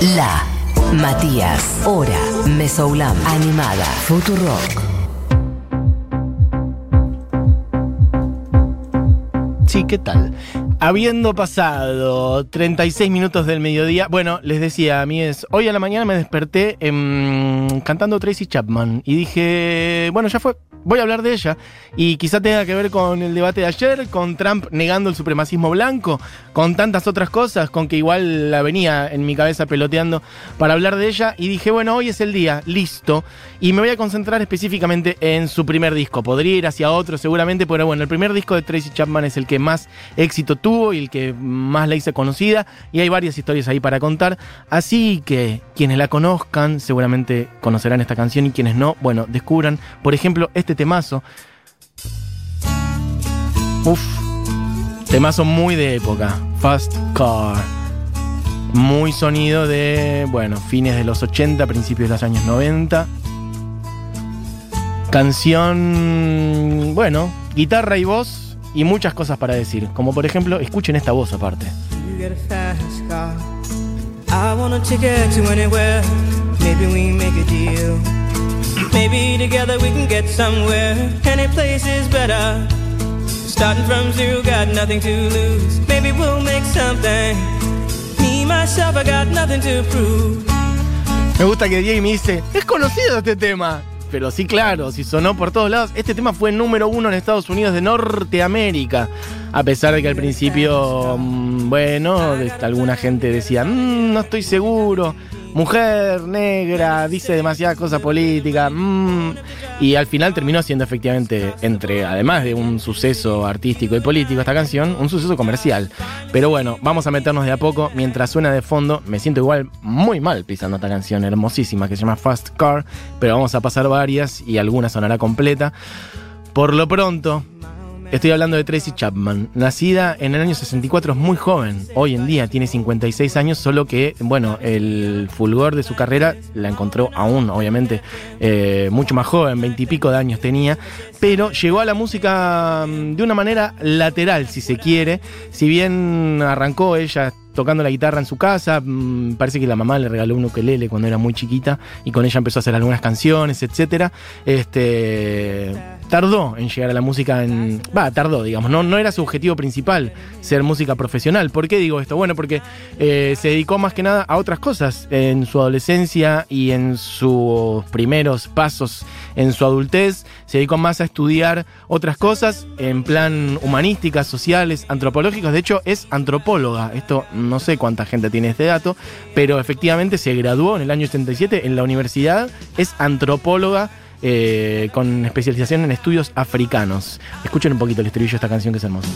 La Matías, Hora, Mesoulam, Animada, Futurock. Sí, ¿qué tal? Habiendo pasado 36 minutos del mediodía, bueno, les decía a mí es, hoy a la mañana me desperté cantando Tracy Chapman y dije, bueno, ya fue, voy a hablar de ella. Y quizá tenga que ver con el debate de ayer, con Trump negando el supremacismo blanco, con tantas otras cosas, con que igual la venía en mi cabeza peloteando para hablar de ella. Y dije, bueno, hoy es el día, listo. Y me voy a concentrar específicamente en su primer disco. Podría ir hacia otro seguramente, pero bueno, el primer disco de Tracy Chapman es el que más éxito tuvo y el que más la hice conocida. Y hay varias historias ahí para contar. Así que quienes la conozcan seguramente conocerán esta canción y quienes no, bueno, descubran, por ejemplo, este temazo. Uf, temazo muy de época. Fast Car. Muy sonido de, bueno, fines de los 80, principios de los años 90. Canción, bueno, guitarra y voz y muchas cosas para decir. Como por ejemplo, escuchen esta voz aparte. Fast car. Maybe we make a deal. Maybe together we can get somewhere. Any place is better. Starting from zero, got nothing to lose. Maybe we'll make something. Me, myself, I got nothing to prove. Me gusta que me dice, es conocido este tema. Pero sí, claro, si sonó por todos lados. Este tema fue número uno en Estados Unidos de Norteamérica. A pesar de que al principio, mm, bueno, alguna gente decía, "Mm, no estoy seguro. Mujer negra, dice demasiadas cosas políticas. mm". Y al final terminó siendo efectivamente, entre, además de un suceso artístico y político, esta canción, un suceso comercial. Pero bueno, vamos a meternos de a poco. Mientras suena de fondo, me siento igual muy mal pisando esta canción hermosísima que se llama Fast Car. Pero vamos a pasar varias y alguna sonará completa. Por lo pronto, estoy hablando de Tracy Chapman. Nacida en el año 64, es muy joven. Hoy en día tiene 56 años, solo que, bueno, el fulgor de su carrera la encontró aún, obviamente, eh, mucho más joven, 20 y pico de años tenía. Pero llegó a la música mm, de una manera lateral, si se quiere. Si bien arrancó ella tocando la guitarra en su casa. mm, Parece que la mamá le regaló un ukelele cuando era muy chiquita y con ella empezó a hacer algunas canciones, etcétera. Este tardó en llegar a la música en va tardó digamos no era su objetivo principal ser música profesional. ¿por qué digo esto? bueno porque eh, se dedicó más que nada a otras cosas en su adolescencia y en sus primeros pasos en su adultez. Se dedicó más a estudiar otras cosas en plan humanísticas sociales antropológicas. De hecho es antropóloga. Esto no sé cuánta gente tiene este dato pero efectivamente se graduó en el año 87 en la universidad. Es antropóloga eh, con especialización en estudios africanos. Escuchen un poquito el estribillo de esta canción que es hermosa.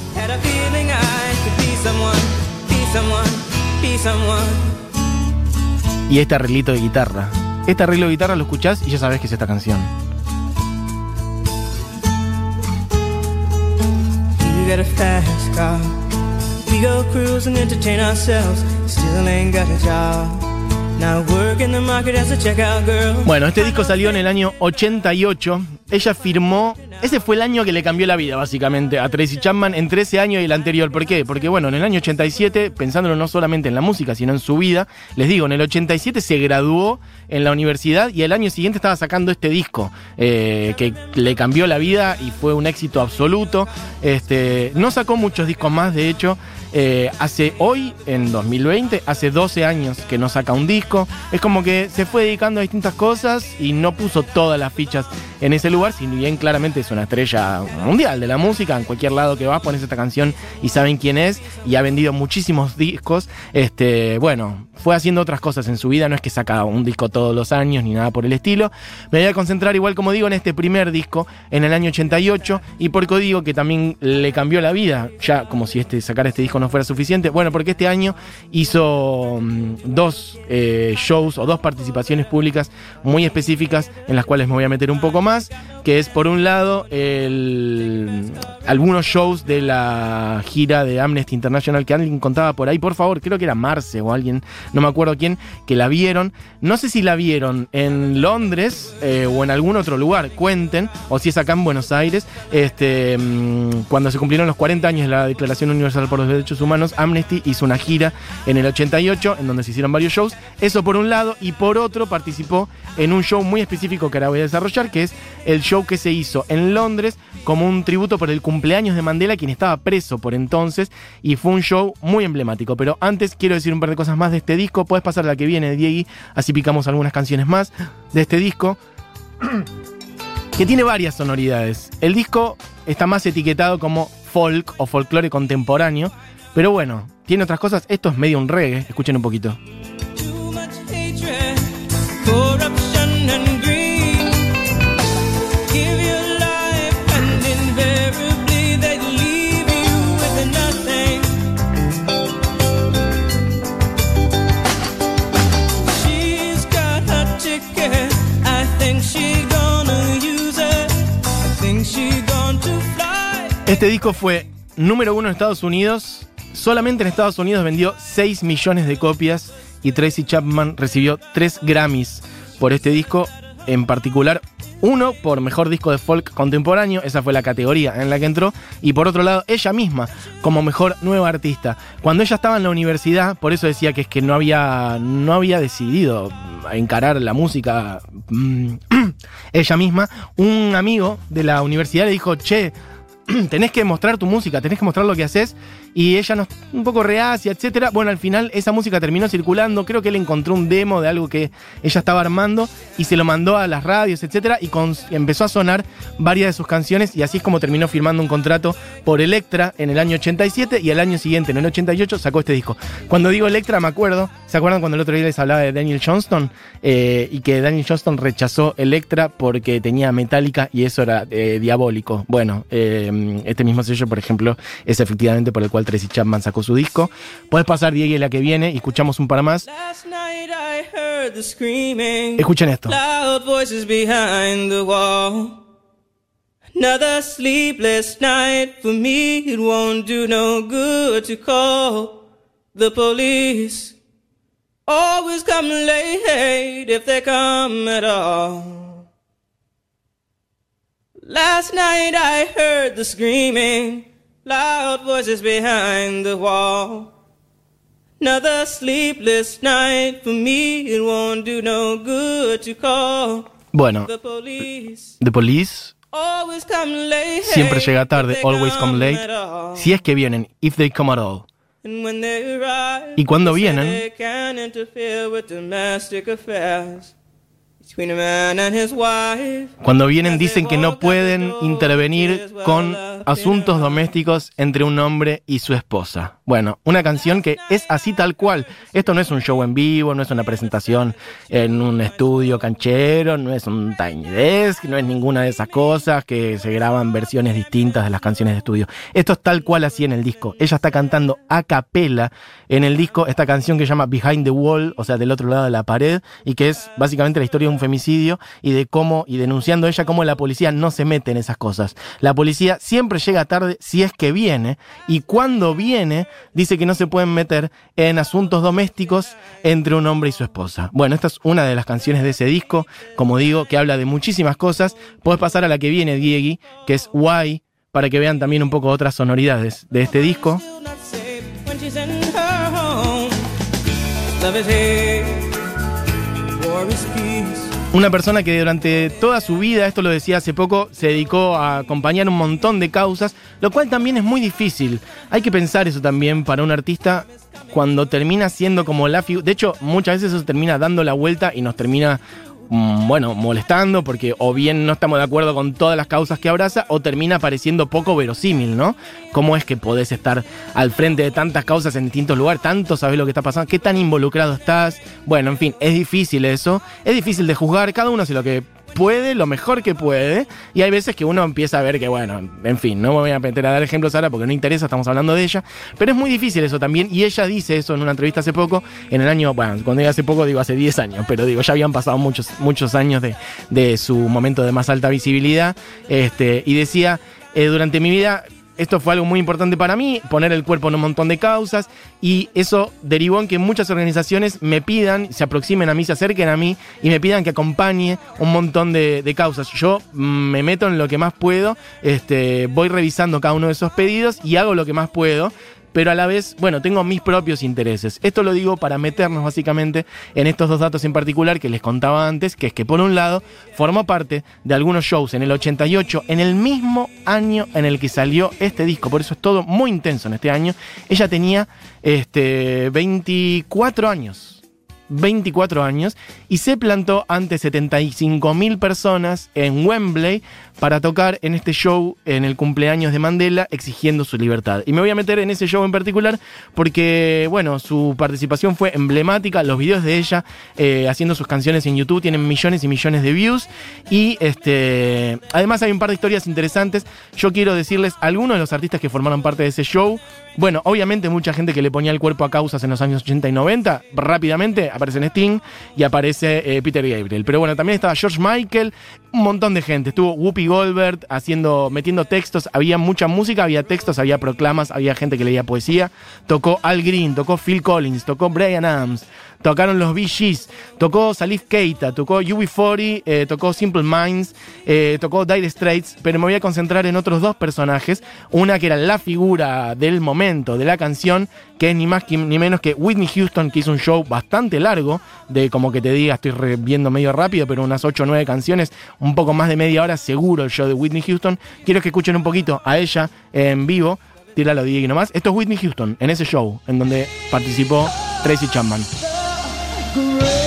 Y este arreglito de guitarra. Este arreglo de guitarra lo escuchás y ya sabes que es esta canción. Bueno, este disco salió en el año 88. Ella firmó. Ese fue el año que le cambió la vida, básicamente, a Tracy Chapman entre ese año y el anterior. ¿Por qué? Porque, bueno, en el año 87, pensándolo no solamente en la música, sino en su vida, les digo, en el 87 se graduó en la universidad y el año siguiente estaba sacando este disco eh, que le cambió la vida y fue un éxito absoluto. Este, no sacó muchos discos más, de hecho. Eh, hace hoy, en 2020, hace 12 años que no saca un disco. Es como que se fue dedicando a distintas cosas y no puso todas las fichas en ese lugar, si bien claramente es una estrella mundial de la música. En cualquier lado que vas, pones esta canción y saben quién es. Y ha vendido muchísimos discos. Este, bueno, fue haciendo otras cosas en su vida. No es que saca un disco todos los años ni nada por el estilo. Me voy a concentrar, igual como digo, en este primer disco, en el año 88. Y por digo que también le cambió la vida, ya como si este, sacar este disco no fuera suficiente. Bueno, porque este año hizo mm, dos eh, shows o dos participaciones públicas muy específicas en las cuales me voy a meter un poco más, que es por un lado el algunos shows de la gira de Amnesty International que alguien contaba por ahí, por favor, creo que era Marce o alguien, no me acuerdo quién, que la vieron. No sé si la vieron en Londres eh, o en algún otro lugar, cuenten, o si es acá en Buenos Aires, este, mm, cuando se cumplieron los 40 años de la Declaración Universal por los Derechos Humanos, Amnesty hizo una gira en el 88, en donde se hicieron varios shows. Eso por un lado, y por otro participó en un show muy específico que ahora voy a desarrollar, que es el show que se hizo en Londres como un tributo por el cumpleaños de Mandela, quien estaba preso por entonces, y fue un show muy emblemático. Pero antes quiero decir un par de cosas más de este disco. Puedes pasar la que viene, Diegui, así picamos algunas canciones más de este disco. que tiene varias sonoridades. El disco está más etiquetado como folk o folclore contemporáneo, pero bueno, tiene otras cosas. Esto es medio un reggae, escuchen un poquito. Este disco fue número uno en Estados Unidos. Solamente en Estados Unidos vendió 6 millones de copias y Tracy Chapman recibió 3 Grammys por este disco, en particular uno por mejor disco de folk contemporáneo, esa fue la categoría en la que entró, y por otro lado ella misma como mejor nueva artista. Cuando ella estaba en la universidad, por eso decía que es que no había, no había decidido encarar la música mm, ella misma, un amigo de la universidad le dijo, che, tenés que mostrar tu música, tenés que mostrar lo que haces. Y ella no, un poco reacia, etcétera. Bueno, al final esa música terminó circulando. Creo que él encontró un demo de algo que ella estaba armando y se lo mandó a las radios, etcétera. Y empezó a sonar varias de sus canciones. Y así es como terminó firmando un contrato por Electra en el año 87. Y al año siguiente, en el 88, sacó este disco. Cuando digo Electra, me acuerdo. ¿Se acuerdan cuando el otro día les hablaba de Daniel Johnston? Eh, y que Daniel Johnston rechazó Electra porque tenía Metallica y eso era eh, diabólico. Bueno, eh, este mismo sello, por ejemplo, es efectivamente por el cual Tracy Chapman sacó su disco. Puedes pasar, Diego, la que viene y escuchamos un par más. Last night I heard the screaming. Escuchen esto. Another sleepless night for me. It won't do no good to call the police. Always come late if they come at all. Last night I heard the screaming. Loud voices behind the wall. Another sleepless night for me. It won't do no good to call Bueno, the police. The Police Always come late. siempre llega tarde, always come late. Si es que vienen, if they come at all. And when they arrive, Y cuando vienen- Cuando vienen dicen que no pueden intervenir con asuntos domésticos entre un hombre y su esposa. Bueno, una canción que es así tal cual. Esto no es un show en vivo, no es una presentación en un estudio canchero, no es un tiny desk, no es ninguna de esas cosas que se graban versiones distintas de las canciones de estudio. Esto es tal cual así en el disco. Ella está cantando a capela en el disco esta canción que se llama Behind the Wall, o sea, del otro lado de la pared, y que es básicamente la historia de un femicidio y de cómo, y denunciando ella cómo la policía no se mete en esas cosas. La policía siempre llega tarde si es que viene, y cuando viene, dice que no se pueden meter en asuntos domésticos entre un hombre y su esposa. Bueno, esta es una de las canciones de ese disco, como digo, que habla de muchísimas cosas. Puedes pasar a la que viene, Diegui, que es Why, para que vean también un poco otras sonoridades de este disco. Una persona que durante toda su vida, esto lo decía hace poco, se dedicó a acompañar un montón de causas, lo cual también es muy difícil. Hay que pensar eso también para un artista cuando termina siendo como la figura. De hecho, muchas veces eso termina dando la vuelta y nos termina, bueno, molestando porque o bien no estamos de acuerdo con todas las causas que abraza o termina pareciendo poco verosímil, ¿no? ¿Cómo es que podés estar al frente de tantas causas en distintos lugares? Tanto sabés lo que está pasando, qué tan involucrado estás. Bueno, en fin, es difícil eso. Es difícil de juzgar, cada uno hace lo que puede, lo mejor que puede. Y hay veces que uno empieza a ver que, bueno, en fin, no me voy a meter a dar ejemplos ahora porque no interesa, estamos hablando de ella. Pero es muy difícil eso también. Y ella dice eso en una entrevista hace poco, en el año, bueno, cuando digo hace poco digo hace 10 años, pero digo, ya habían pasado muchos, muchos años de, de su momento de más alta visibilidad. Este, y decía, eh, durante mi vida esto fue algo muy importante para mí, poner el cuerpo en un montón de causas y eso derivó en que muchas organizaciones me pidan, se aproximen a mí, se acerquen a mí y me pidan que acompañe un montón de, causas. Yo mm, me meto en lo que más puedo, este, voy revisando cada uno de esos pedidos y hago lo que más puedo pero a la vez, bueno, tengo mis propios intereses. Esto lo digo para meternos básicamente en estos dos datos en particular que les contaba antes, que es que por un lado formó parte de algunos shows en el 88, en el mismo año en el que salió este disco, por eso es todo muy intenso en este año. Ella tenía este, 24 años. 24 años y se plantó ante 75 mil personas en Wembley para tocar en este show en el cumpleaños de Mandela exigiendo su libertad. Y me voy a meter en ese show en particular porque, bueno, su participación fue emblemática, los videos de ella eh, haciendo sus canciones en YouTube tienen millones y millones de views y este, además hay un par de historias interesantes. Yo quiero decirles algunos de los artistas que formaron parte de ese show. Bueno, obviamente mucha gente que le ponía el cuerpo a causas en los años 80 y 90, rápidamente aparece en Sting y aparece eh, Peter Gabriel. Pero bueno, también estaba George Michael, un montón de gente. Estuvo Whoopi Goldberg haciendo, metiendo textos, había mucha música, había textos, había proclamas, había gente que leía poesía. Tocó Al Green, tocó Phil Collins, tocó Brian Adams, tocaron los Gees, tocó Salif Keita, tocó UB40, eh, tocó Simple Minds, eh, tocó Dire Straits, pero me voy a concentrar en otros dos personajes. Una que era la figura del momento de la canción, que es ni más ni menos que Whitney Houston, que hizo un show bastante largo, de como que te diga, estoy viendo medio rápido, pero unas 8 o 9 canciones, un poco más de media hora seguro el show de Whitney Houston. Quiero que escuchen un poquito a ella en vivo. Tíralo, DJ, nomás. Esto es Whitney Houston, en ese show, en donde participó Tracy Chapman. parade.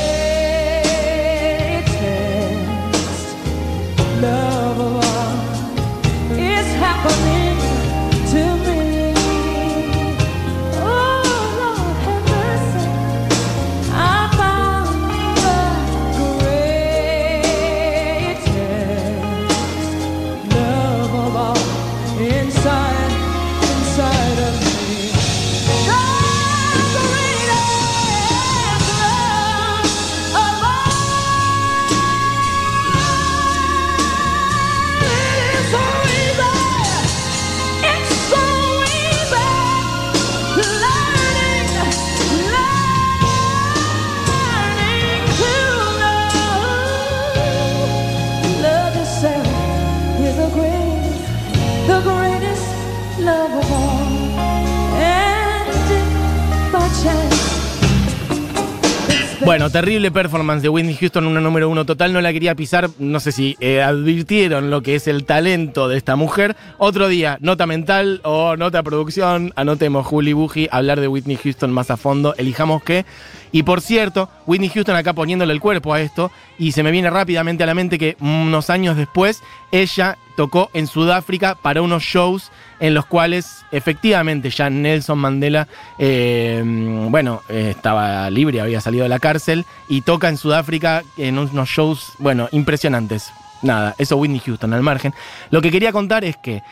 Bueno, terrible performance de Whitney Houston, una número uno total. No la quería pisar. No sé si eh, advirtieron lo que es el talento de esta mujer. Otro día, nota mental o nota producción. Anotemos Juli Buji, hablar de Whitney Houston más a fondo. Elijamos qué. Y por cierto, Whitney Houston acá poniéndole el cuerpo a esto. Y se me viene rápidamente a la mente que unos años después, ella tocó en Sudáfrica para unos shows en los cuales efectivamente ya Nelson Mandela, eh, bueno, estaba libre, había salido de la cárcel y toca en Sudáfrica en unos shows, bueno, impresionantes. Nada, eso Whitney Houston al margen. Lo que quería contar es que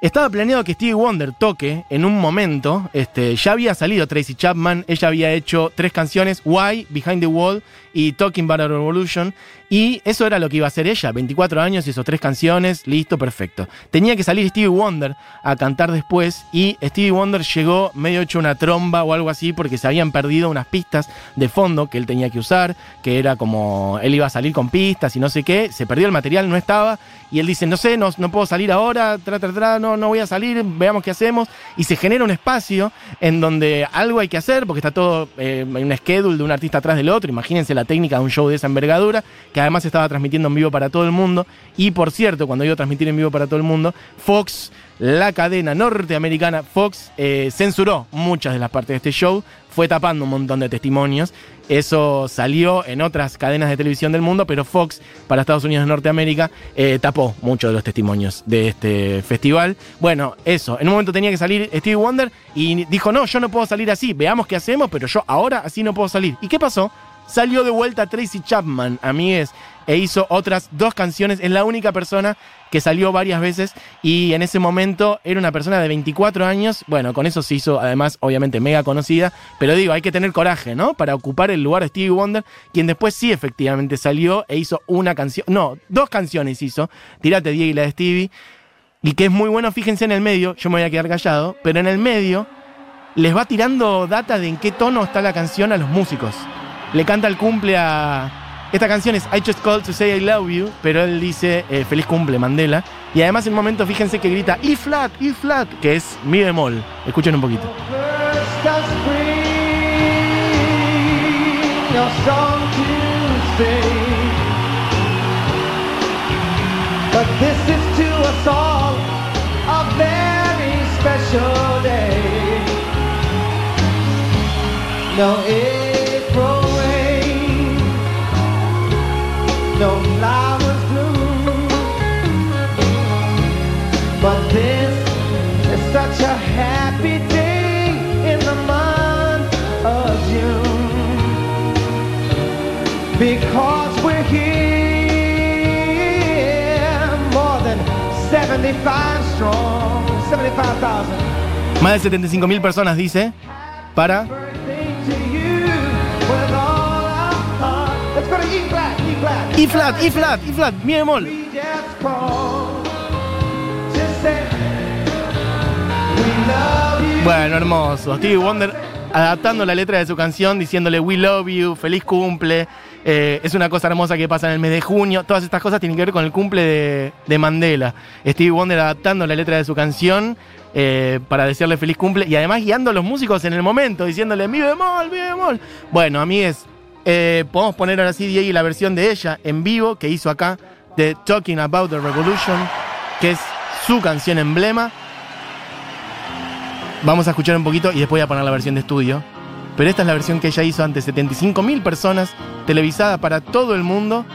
estaba planeado que Stevie Wonder toque en un momento. Este, ya había salido Tracy Chapman. Ella había hecho tres canciones: Why, Behind the Wall y Talking About a Revolution. Y eso era lo que iba a hacer ella. 24 años, hizo tres canciones, listo, perfecto. Tenía que salir Stevie Wonder a cantar después. Y Stevie Wonder llegó medio hecho una tromba o algo así porque se habían perdido unas pistas de fondo que él tenía que usar. Que era como él iba a salir con pistas y no sé qué. Se perdió el material, no estaba. Y él dice: No sé, no, no puedo salir ahora, tra, tra, tra, no, no voy a salir, veamos qué hacemos. Y se genera un espacio en donde algo hay que hacer porque está todo eh, en un schedule de un artista atrás del otro. Imagínense la técnica de un show de esa envergadura, que además estaba transmitiendo en vivo para todo el mundo. Y por cierto, cuando iba a transmitir en vivo para todo el mundo, Fox, la cadena norteamericana Fox, eh, censuró muchas de las partes de este show, fue tapando un montón de testimonios. Eso salió en otras cadenas de televisión del mundo, pero Fox, para Estados Unidos de Norteamérica, eh, tapó muchos de los testimonios de este festival. Bueno, eso, en un momento tenía que salir Stevie Wonder y dijo, no, yo no puedo salir así, veamos qué hacemos, pero yo ahora así no puedo salir. ¿Y qué pasó? Salió de vuelta Tracy Chapman, amigues, e hizo otras dos canciones. Es la única persona que salió varias veces y en ese momento era una persona de 24 años. Bueno, con eso se hizo además obviamente mega conocida, pero digo, hay que tener coraje, ¿no? Para ocupar el lugar de Stevie Wonder, quien después sí efectivamente salió e hizo una canción, no, dos canciones hizo. Tirate Diego y la de Stevie. Y que es muy bueno, fíjense en el medio, yo me voy a quedar callado, pero en el medio les va tirando data de en qué tono está la canción a los músicos. Le canta el cumple a... Esta canción es I Just Called to Say I Love You, pero él dice eh, Feliz cumple Mandela. Y además en un momento fíjense que grita E flat, E flat, que es mi bemol. Escuchen un poquito. No April no flowers bloom. But this is such a happy day in the month of June because we're here more than 75 strong, 75,000. Más de 75 mil personas, dice, para... E flat, E flat. E flat, mi bemol. Bueno, hermoso. Stevie Wonder adaptando la letra de su canción, diciéndole We love you, feliz cumple. Eh, es una cosa hermosa que pasa en el mes de junio. Todas estas cosas tienen que ver con el cumple de, de Mandela. Stevie Wonder adaptando la letra de su canción eh, para decirle feliz cumple y además guiando a los músicos en el momento, diciéndole mi bemol, mi bemol. Bueno, a mí es. Eh, podemos poner ahora sí, Diego, la versión de ella en vivo que hizo acá de Talking About the Revolution, que es su canción emblema. Vamos a escuchar un poquito y después voy a poner la versión de estudio. Pero esta es la versión que ella hizo ante 75.000 personas, televisada para todo el mundo,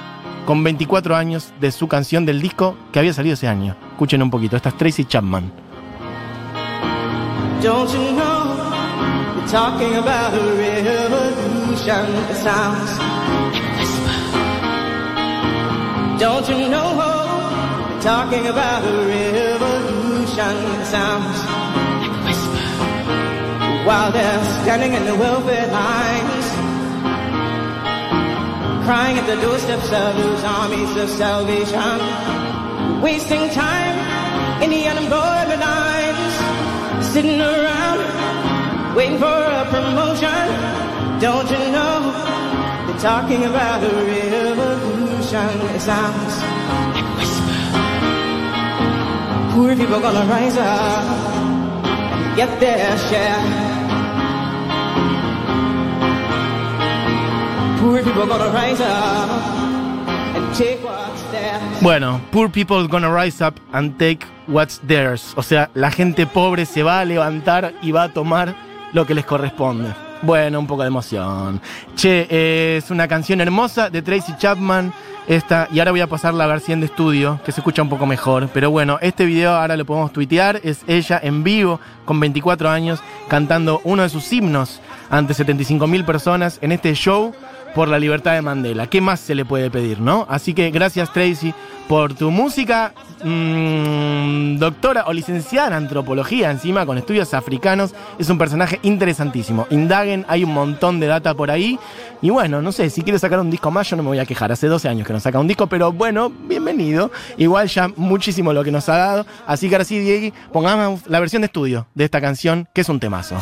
con 24 años de su canción del disco que había salido ese año. Escuchen un poquito, esta es Tracy Chapman. Don't you know It sounds. Don't you know we're talking about a revolution? Sounds like a whisper. While they're standing in the welfare lines, crying at the doorsteps of those armies of salvation, wasting time in the unemployment lines sitting around waiting for a promotion. Don't you know they're talking about a revolution? It sounds like whisper. Poor people gonna rise up and get their share. Poor people gonna rise up and take what's theirs. Bueno, Poor People Gonna Rise Up and Take What's Theirs. O sea, la gente pobre se va a levantar y va a tomar lo que les corresponde. Bueno, un poco de emoción. Che, eh, es una canción hermosa de Tracy Chapman. Esta, y ahora voy a pasar la versión de estudio, que se escucha un poco mejor. Pero bueno, este video ahora lo podemos tuitear. Es ella en vivo, con 24 años, cantando uno de sus himnos ante 75.000 personas en este show por la libertad de Mandela. ¿Qué más se le puede pedir, no? Así que gracias, Tracy, por tu música. mm, doctora o licenciada en antropología, encima con estudios africanos. Es un personaje interesantísimo. Indaguen, hay un montón de data por ahí. Y bueno, no sé, si quieres sacar un disco más, yo no me voy a quejar. Hace 12 años que no saca un disco, pero bueno, bienvenido. Igual ya muchísimo lo que nos ha dado. Así que ahora sí, Diego, pongamos la versión de estudio de esta canción, que es un temazo.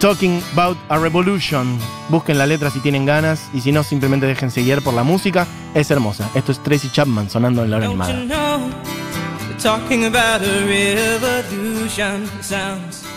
Talking About a Revolution. Busquen la letra si tienen ganas y si no, simplemente déjense guiar por la música. Es hermosa. Esto es Tracy Chapman sonando en la hora animada. talking about a revolution? Sounds